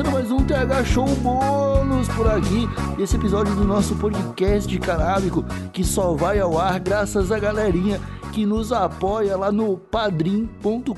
começando mais um TH Show bônus por aqui. Esse episódio do nosso podcast canábico que só vai ao ar graças à galerinha que nos apoia lá no padrim.com.br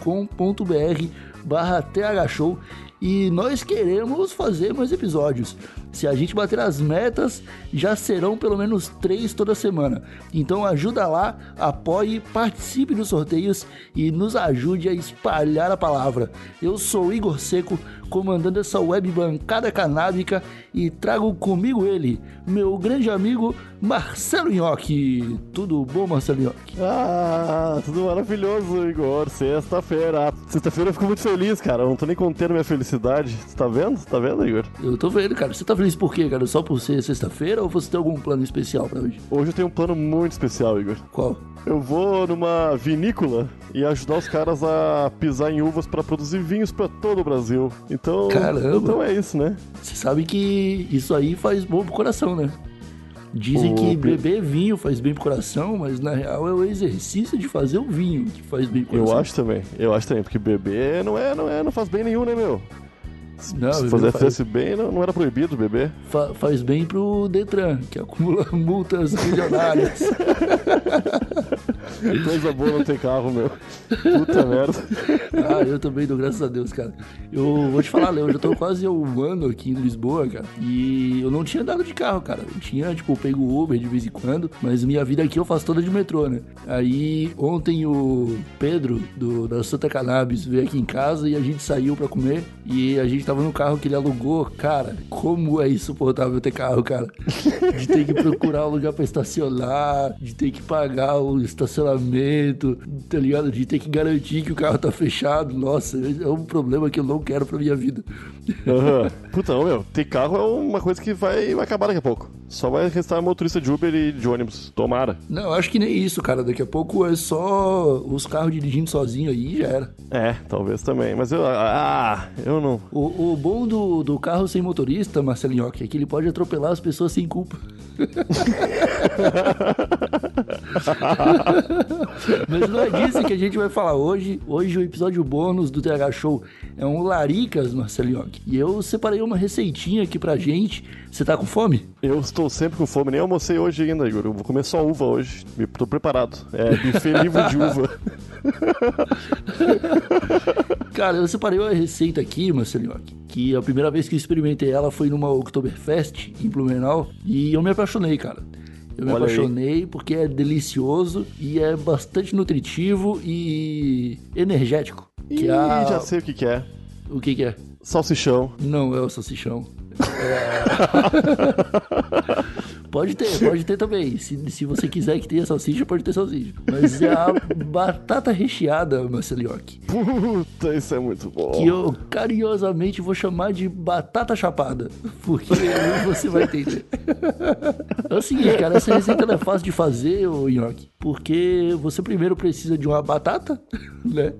barra TH Show e nós queremos fazer mais episódios. Se a gente bater as metas, já serão pelo menos três toda semana. Então ajuda lá, apoie, participe dos sorteios e nos ajude a espalhar a palavra. Eu sou Igor Seco, comandando essa web bancada canábica e trago comigo ele, meu grande amigo Marcelo Nhoque. Tudo bom, Marcelo Nhoque? Ah, tudo maravilhoso, Igor. Sexta-feira. Sexta-feira eu fico muito feliz, cara. Eu não tô nem contendo minha felicidade. Você tá vendo? Você tá vendo, Igor? Eu tô vendo, cara. Você tá feliz por quê, cara? Só por ser sexta-feira ou você tem algum plano especial pra hoje? Hoje eu tenho um plano muito especial, Igor. Qual? Eu vou numa vinícola e ajudar os caras a pisar em uvas para produzir vinhos para todo o Brasil. Então, Caramba. então é isso, né? Você sabe que isso aí faz bom pro coração, né? Dizem O que beber vinho faz bem pro coração, mas na real é o exercício de fazer o vinho que faz bem pro Eu coração. acho também. Eu acho também, porque beber não é, não é, não faz bem nenhum, né, meu? Não, Se fazer faz, bem, não, não era proibido beber. fa- faz bem pro Detran, que acumula multas milionárias. Coisa boa não ter carro, meu. Puta merda. ah, eu também dou graças a Deus, cara. Eu vou te falar, Léo, eu já tô quase um ano aqui em Lisboa, cara. E eu não tinha andado de carro, cara. Eu tinha, tipo, eu pego Uber de vez em quando, mas minha vida aqui eu faço toda de metrô, né? Aí ontem o Pedro, do, da Santa Cannabis, veio aqui em casa e a gente saiu pra comer. E a gente tava no carro que ele alugou. Cara, como é insuportável ter carro, cara. De ter que procurar um lugar pra estacionar, de ter que pagar o estacionamento, tá ligado? De ter que garantir que o carro tá fechado. Nossa, é um problema que eu não quero pra minha vida. Aham. Puta, não, meu. Ter carro é uma coisa que vai, vai acabar daqui a pouco. Só vai restar motorista de Uber e de ônibus. Tomara. Não, acho que nem isso, cara. Daqui a pouco é só os carros dirigindo sozinho aí e já era. É, talvez também. Mas eu. Ah, eu não. O, o bom do, do carro sem motorista, Marcelinho, é que ele pode atropelar as pessoas sem culpa. Mas não é disso que a gente vai falar hoje. Hoje o episódio bônus do TH Show é um Laricas, Marcelinho. E eu separei uma receitinha aqui pra gente. Você tá com fome? Eu estou sempre com fome. Nem almocei hoje ainda, Igor. Eu vou comer só uva hoje. Me- Tô preparado. É buffet livre de uva. Cara, eu separei uma receita aqui, Marcelinho, que a primeira vez que eu experimentei ela foi numa Oktoberfest em Blumenau e eu me apaixonei, cara. Eu me Olha aí. apaixonei porque é delicioso e é bastante nutritivo e energético. Ih, é a- já sei o que, que é. O que que é? Salsichão. Não é o salsichão. É... pode ter, pode ter também. Se, se você quiser que tenha salsicha, pode ter salsicha. Mas é a batata recheada, Marcelioque. Puta, isso é muito bom. que eu carinhosamente vou chamar de batata chapada, porque aí você vai entender. É o seguinte, cara, essa receita não é fácil de fazer, ô Nhoque, porque você primeiro precisa de uma batata, né?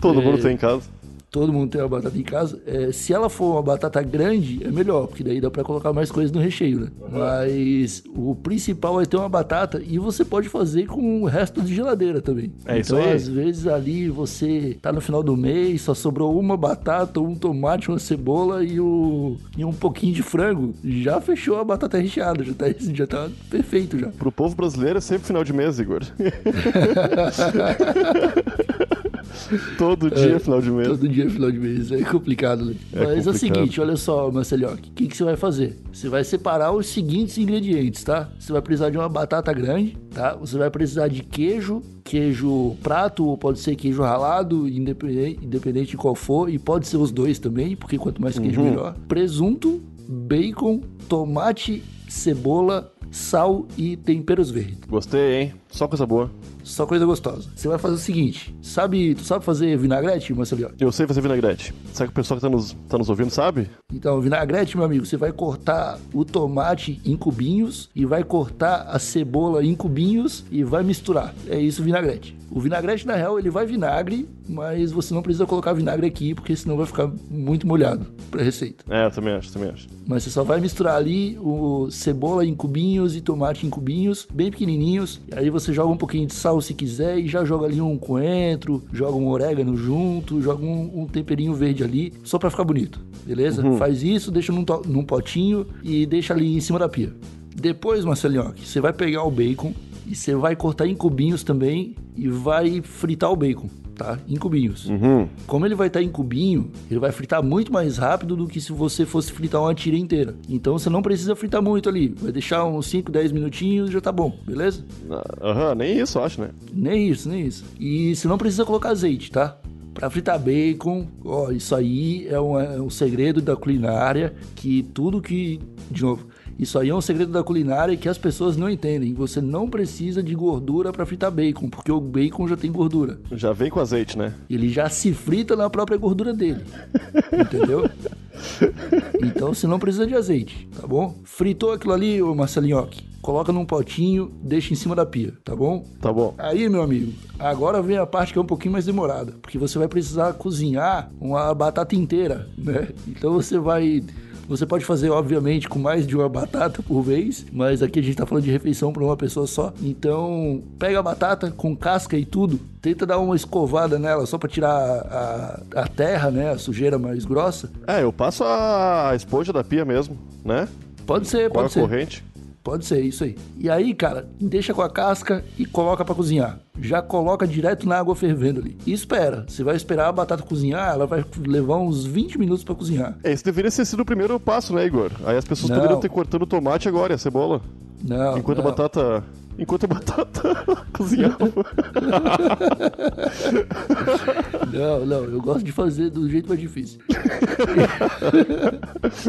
Todo É. mundo tem em casa. Todo mundo tem uma batata em casa. É, se ela for uma batata grande, é melhor, porque daí dá pra colocar mais coisas no recheio, né? Mas o principal é ter uma batata e você pode fazer com o resto de geladeira também. É isso então, aí. às vezes ali você tá no final do mês, só sobrou uma batata, um tomate, uma cebola e, o, e um pouquinho de frango. Já fechou a batata recheada, já tá, já tá perfeito já. Pro povo brasileiro é sempre final de mês, Igor. Todo dia é final de mês. Todo dia é final de mês, é complicado, né? É Mas é o complicado. seguinte, olha só, Marcelioque, o que, que você vai fazer? Você vai separar os seguintes ingredientes, tá? Você vai precisar de uma batata grande, tá? Você vai precisar de queijo, queijo prato, ou pode ser queijo ralado, independente, independente de qual for, e pode ser os dois também, porque quanto mais queijo, Uhum. melhor. Presunto, bacon, tomate, cebola, sal e temperos verdes. Gostei, hein? Só coisa boa. Só coisa gostosa. Você vai fazer o seguinte, sabe, tu sabe fazer vinagrete, Marcelioque? Eu sei fazer vinagrete. Será que o pessoal que tá nos, tá nos ouvindo sabe? Então, vinagrete, meu amigo, você vai cortar o tomate em cubinhos e vai cortar a cebola em cubinhos e vai misturar. É isso, vinagrete. O vinagrete, na real, ele vai vinagre, mas você não precisa colocar vinagre aqui, porque senão vai ficar muito molhado pra receita. É, eu também acho, também acho. Mas você só vai misturar ali o cebola em cubinhos e tomate em cubinhos, bem pequenininhos. E aí você joga um pouquinho de sal sal se quiser e já joga ali um coentro, joga um orégano junto, joga um, um temperinho verde ali, só pra ficar bonito, beleza? Uhum. Faz isso, deixa num, num potinho e deixa ali em cima da pia. Depois, Marcelinho, você vai pegar o bacon e você vai cortar em cubinhos também e vai fritar o bacon, tá? Em cubinhos. Uhum. Como ele vai estar em cubinho, ele vai fritar muito mais rápido do que se você fosse fritar uma tira inteira. Então você não precisa fritar muito ali. Vai deixar uns 5, 10 minutinhos e já tá bom, beleza? Aham, nem isso, acho, né? Nem isso, nem isso. E você não precisa colocar azeite, tá? Pra fritar bacon, ó, isso aí é um, é um segredo da culinária que tudo que. De novo, isso aí é um segredo da culinária que as pessoas não entendem. Você não precisa de gordura pra fritar bacon, porque o bacon já tem gordura. Já vem com azeite, né? Ele já se frita na própria gordura dele. Entendeu? Então você não precisa de azeite, tá bom? Fritou aquilo ali, ô Marcelinhoque, coloca num potinho, deixa em cima da pia, tá bom? Tá bom. Aí, meu amigo, agora vem a parte que é um pouquinho mais demorada, porque você vai precisar cozinhar uma batata inteira, né? Então você vai. Você pode fazer, obviamente, com mais de uma batata por vez, mas aqui a gente tá falando de refeição para uma pessoa só. Então, pega a batata com casca e tudo, tenta dar uma escovada nela só para tirar a, a terra, né? A sujeira mais grossa. É, eu passo a esponja da pia mesmo, né? Pode ser, a pode ser. corrente. Pode ser, isso aí. E aí, cara, deixa com a casca e coloca pra cozinhar. Já coloca direto na água fervendo ali. E espera. Você vai esperar a batata cozinhar, ela vai levar uns 20 minutos pra cozinhar. É, Esse deveria ter sido o primeiro passo, né, Igor? Aí as pessoas Não. poderiam ter cortando o tomate agora e a cebola. Não. Enquanto não. a batata. Enquanto a batata cozinhava. Não, não, eu gosto de fazer do jeito mais difícil.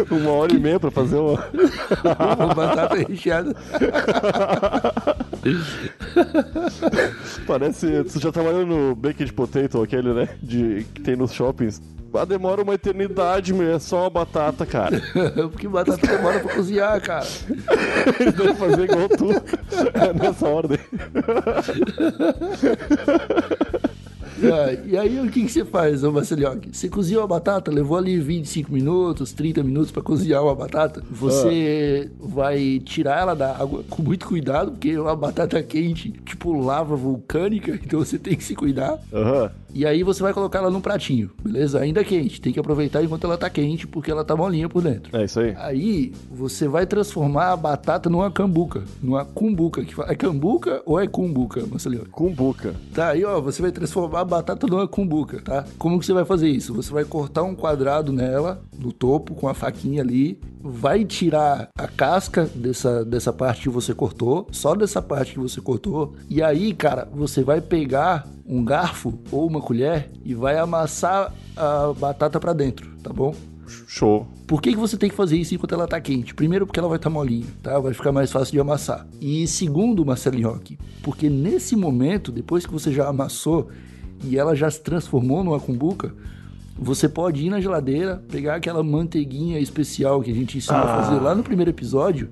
uma hora e meia pra fazer uma. Uma batata recheada. Parece. Tu já trabalhou no baked potato, aquele, né? De, que tem nos shoppings. Ah, demora uma eternidade, meu. É só uma batata, cara. Porque batata demora pra cozinhar, cara. Eles devem fazer igual tu. É nessa ordem. Ah, e aí, o que, que você faz, ô Marcelioque? Você cozinha a batata, levou ali 25 minutos, 30 minutos pra cozinhar uma batata. Você vai tirar ela da água com muito cuidado, porque é uma batata quente, tipo lava vulcânica, então você tem que se cuidar. Aham. E aí você vai colocar ela num pratinho, beleza? Ainda quente. Tem que aproveitar enquanto ela tá quente, porque ela tá molinha por dentro. É isso aí. Aí você vai transformar a batata numa cambuca, numa cumbuca. Que É cambuca ou é cumbuca, Marcelinho? Cumbuca. Tá, aí ó, você vai transformar a batata numa cumbuca, tá? Como que você vai fazer isso? Você vai cortar um quadrado nela, no topo, com a faquinha ali, vai tirar a casca dessa, dessa parte que você cortou, só dessa parte que você cortou, e aí, cara, você vai pegar um garfo ou uma colher e vai amassar a batata pra dentro, tá bom? Show. Por que, que você tem que fazer isso enquanto ela tá quente? Primeiro, porque ela vai estar molinha, tá? Vai ficar mais fácil de amassar. E segundo, Marcelinho aqui, porque nesse momento, depois que você já amassou e ela já se transformou numa cumbuca, você pode ir na geladeira, pegar aquela manteiguinha especial que a gente ensinou a fazer lá no primeiro episódio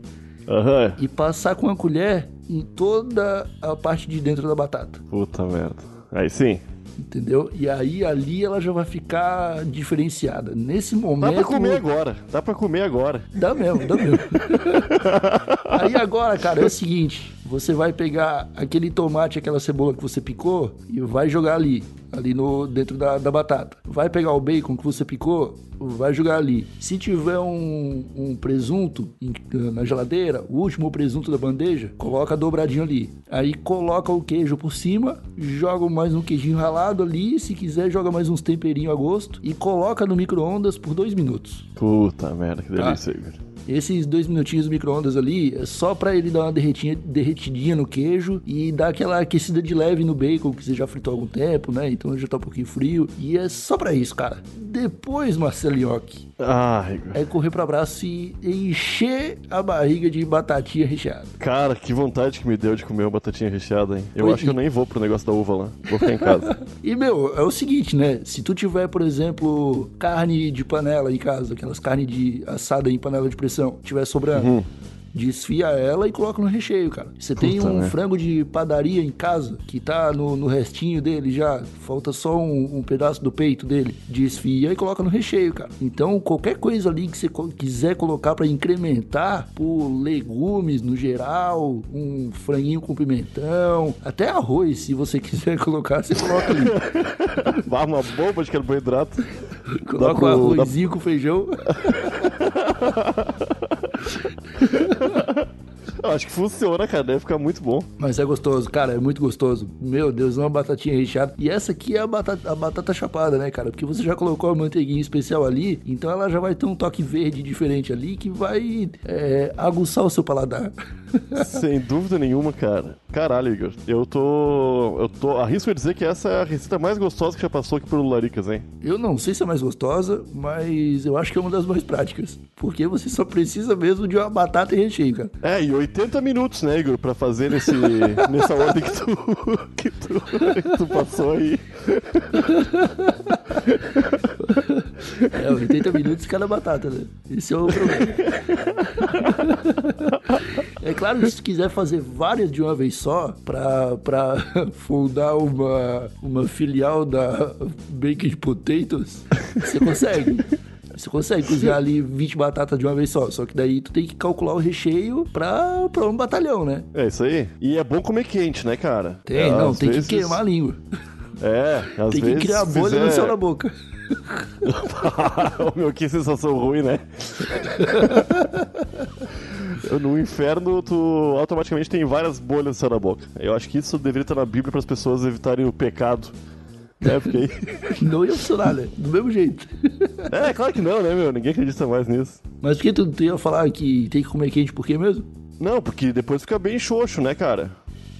Aham. e passar com a colher em toda a parte de dentro da batata. Puta merda. Aí sim. Entendeu? E aí ali ela já vai ficar diferenciada. Nesse Dá momento. pra comer agora. Dá pra comer agora. Dá mesmo, dá mesmo. Aí agora, cara, é o seguinte: você vai pegar aquele tomate, aquela cebola que você picou e vai jogar ali, ali no dentro da, da batata. Vai pegar o bacon que você picou, vai jogar ali. Se tiver um, um presunto em- na geladeira, o último presunto da bandeja, coloca dobradinho ali. Aí coloca o queijo por cima, joga mais um queijinho ralado ali, se quiser joga mais uns temperinhos a gosto e coloca no micro-ondas por dois minutos. Puta merda, que Tá. delícia, Igor. Esses dois minutinhos do micro-ondas ali é só pra ele dar uma derretinha, derretidinha no queijo e dar aquela aquecida de leve no bacon que você já fritou há algum tempo, né? Então já tá um pouquinho frio. E é só pra isso, cara. Depois, Marcelinhoque, Ah, Igor. é correr pro abraço e encher a barriga de batatinha recheada. Cara, que vontade que me deu de comer uma batatinha recheada, hein? Eu Oi, acho que eu e- nem vou pro negócio da uva lá. Vou ficar em casa. E, meu, é o seguinte, né? Se tu tiver, por exemplo, carne de panela em casa, aquelas carne de assada em panela de pressão, tiver sobrando, desfia ela e coloca no recheio, cara. Você tem um né? frango de padaria em casa que tá no, no restinho dele já, falta só um, um pedaço do peito dele, desfia e coloca no recheio, cara. Então, qualquer coisa ali que você quiser colocar pra incrementar por legumes no geral, um franguinho com pimentão, até arroz, se você quiser colocar, você coloca ali. Vá uma bomba de carboidrato. Coloca pro- um dá- arrozinho com feijão. Eu acho que funciona, cara. Deve ficar muito bom. Mas é gostoso, cara, é muito gostoso. Meu Deus, uma batatinha recheada. E essa aqui é a batata, a batata chapada, né, cara? Porque você já colocou a manteiguinha especial ali, então ela já vai ter um toque verde diferente ali que vai é, aguçar o seu paladar. Sem dúvida nenhuma, cara. Caralho, Igor. Eu tô. Eu tô. Arrisco a dizer que essa é a receita mais gostosa que já passou aqui pelo Laricas, hein? Eu não sei se é mais gostosa, mas eu acho que é uma das mais práticas. Porque você só precisa mesmo de uma batata e recheio, cara. É, e 80 minutos, né, Igor, pra fazer nesse, nessa ordem que tu, que tu, que tu passou aí. É, 80 minutos cada batata, né? Esse é o problema. É claro que se tu quiser fazer várias de uma vez só, pra, pra fundar uma, uma filial da Baked Potatoes, você consegue. Você consegue cozinhar ali 20 batatas de uma vez só. Só que daí tu tem que calcular o recheio pra, pra um batalhão, né? É isso aí. E é bom comer quente, né, cara? Tem, É, não, tem vezes- que queimar a língua. É, às Tem vezes. que criar bolha no fizer- céu da boca. Meu, que sensação ruim, né? no inferno, tu automaticamente tem várias bolhas céu da boca. Eu acho que isso deveria estar na Bíblia para as pessoas evitarem o pecado. É, porque aí... Não ia funcionar, né? Do mesmo jeito. É, claro que não, né, meu? Ninguém acredita mais nisso. Mas por que tu, tu ia falar que tem que comer quente por quê mesmo? Não, porque depois fica bem xoxo, né, cara?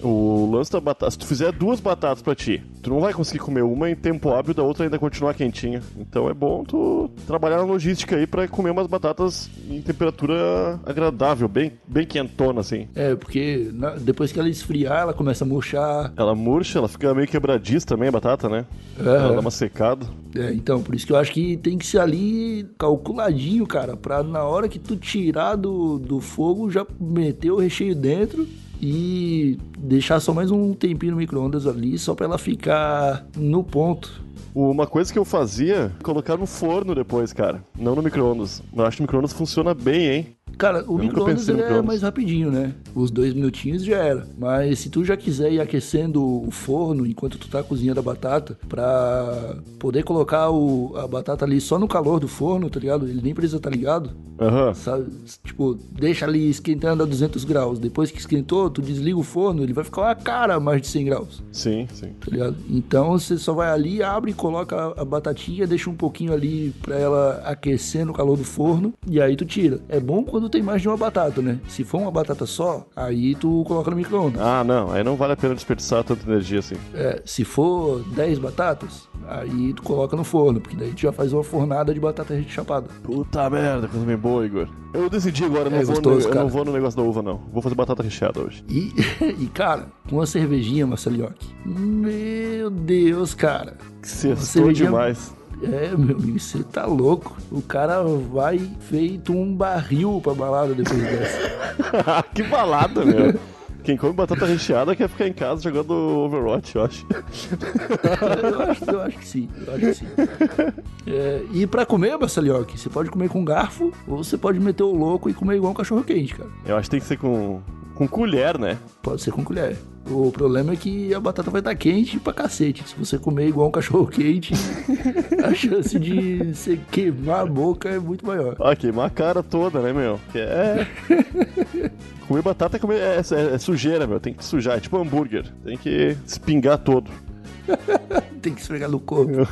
O lance da batata. Se tu fizer duas batatas pra ti, tu não vai conseguir comer uma em tempo hábil da outra ainda continuar quentinha. Então é bom tu trabalhar na logística aí pra comer umas batatas em temperatura agradável, bem, bem quentona, assim. É, porque na- depois que ela esfriar, ela começa a murchar. Ela murcha, ela fica meio quebradiça também, a batata, né? É. Ela dá uma secada. É, então, por isso que eu acho que tem que ser ali calculadinho, cara, pra na hora que tu tirar do, do fogo já meter o recheio dentro e deixar só mais um tempinho no micro-ondas ali, só pra ela ficar no ponto. Uma coisa que eu fazia, colocar no forno depois, cara. Não no micro-ondas. Eu acho que o micro-ondas funciona bem, hein? Cara, o micro-ondas ele é mais rapidinho, né? Os dois minutinhos já era. Mas se tu já quiser ir aquecendo o forno enquanto tu tá cozinhando a batata, pra poder colocar o- a batata ali só no calor do forno, tá ligado? Ele nem precisa estar ligado. Aham. Sabe? Tipo, deixa ali esquentando a 200 graus. Depois que esquentou, tu desliga o forno, ele vai ficar uma cara a mais de 100 graus, Sim, sim. tá ligado? Então você só vai ali, abre, coloca a- a batatinha, deixa um pouquinho ali pra ela aquecer no calor do forno e aí tu tira. É bom quando tem mais de uma batata, né? Se for uma batata só, aí tu coloca no micro-ondas. Ah, não. Aí não vale a pena desperdiçar tanta energia assim. É, se for 10 batatas, aí tu coloca no forno, porque daí tu já faz uma fornada de batata chapada. Puta merda, coisa bem boa, Igor. Eu decidi agora, eu não, É vou, gostoso, no, eu não vou no negócio da uva, não. Vou fazer batata recheada hoje. E, e cara, com uma cervejinha, Marcelioque. Meu Deus, cara. Sextou cervejinha- demais. É, meu amigo, você tá louco. O cara vai feito um barril pra balada depois dessa. que balada, meu. Quem come batata recheada quer ficar em casa jogando Overwatch, eu acho. eu, acho, eu acho que sim, eu acho que sim. É, e pra comer, Marcelioque, você pode comer com garfo ou você pode meter o louco e comer igual um cachorro quente, cara. Eu acho que tem que ser com, com colher, né? Pode ser com colher. O problema é que a batata vai estar quente pra cacete. Se você comer igual um cachorro quente, a chance de você queimar a boca é muito maior. Ah, queimar a cara toda, né, meu? É. comer batata é, comer, é, é- é sujeira, meu. Tem que sujar. É tipo hambúrguer. Tem que espingar todo. Tem que esfregar no corpo.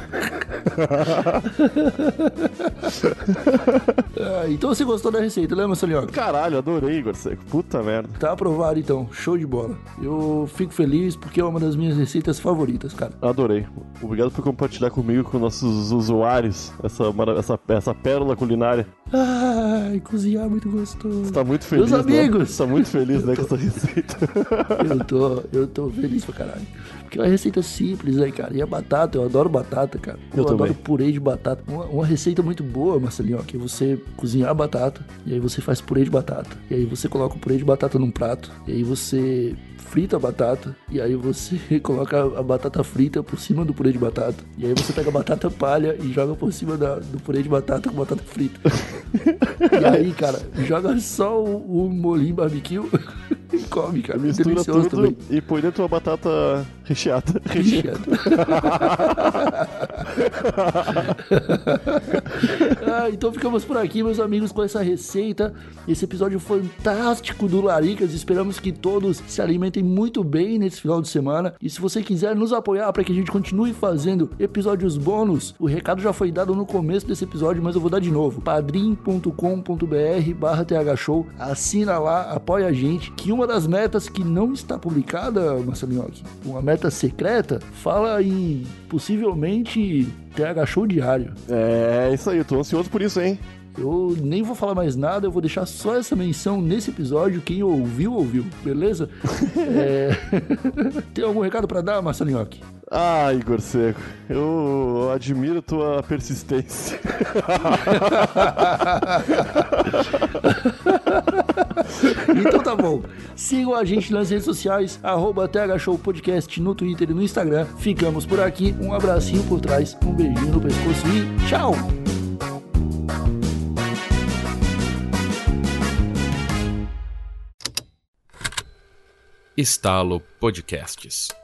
Ah, então você gostou da receita, né, Marcelinhoca? Caralho, adorei, Igor Seco. Puta merda. Tá aprovado então, show de bola. Eu fico feliz porque é uma das minhas receitas favoritas, cara. Adorei. Obrigado por compartilhar comigo, com nossos usuários, essa, essa, essa pérola culinária. Ai, cozinhar é muito gostoso. Você tá muito feliz, Meus né? amigos! Você tá muito feliz, né, com essa receita. Eu tô, eu tô feliz pra caralho. Porque é uma receita simples, né, cara? E a batata, eu adoro batata, cara. Eu adoro também. purê de batata. Uma, uma receita muito boa, Marcelinho, ó, que é você cozinhar a batata, e aí você faz purê de batata. E aí você coloca o purê de batata num prato, e aí você frita a batata, e aí você coloca a batata frita por cima do purê de batata. E aí você pega a batata palha e joga por cima da- do purê de batata com batata frita. E aí, cara, joga só o, o molinho barbecue e come, cara. Mistura Delicioso tudo também. e põe dentro uma batata recheada. Recheado. ah, então ficamos por aqui, meus amigos, com essa receita. Esse episódio fantástico do Laricas. Esperamos que todos se alimentem muito bem nesse final de semana. E se você quiser nos apoiar para que a gente continue fazendo episódios bônus, o recado já foi dado no começo desse episódio, mas eu vou dar de novo. padrim.com.br barra thshow. Assina lá, apoia a gente. Que uma das metas que não está publicada, Marcelinho, aqui, uma meta secreta, fala em possivelmente TH Show diário. É, isso aí, eu tô ansioso por isso, hein? Eu nem vou falar mais nada, eu vou deixar só essa menção nesse episódio. Quem ouviu, ouviu, beleza? É... Tem algum recado pra dar, Marcelinho? Ah, Igor Seco, eu admiro tua persistência. Então tá bom. Sigam a gente nas redes sociais, arroba TH Show Podcast no Twitter e no Instagram. Ficamos por aqui. Um abracinho por trás, um beijinho no pescoço e tchau! Estalo Podcasts.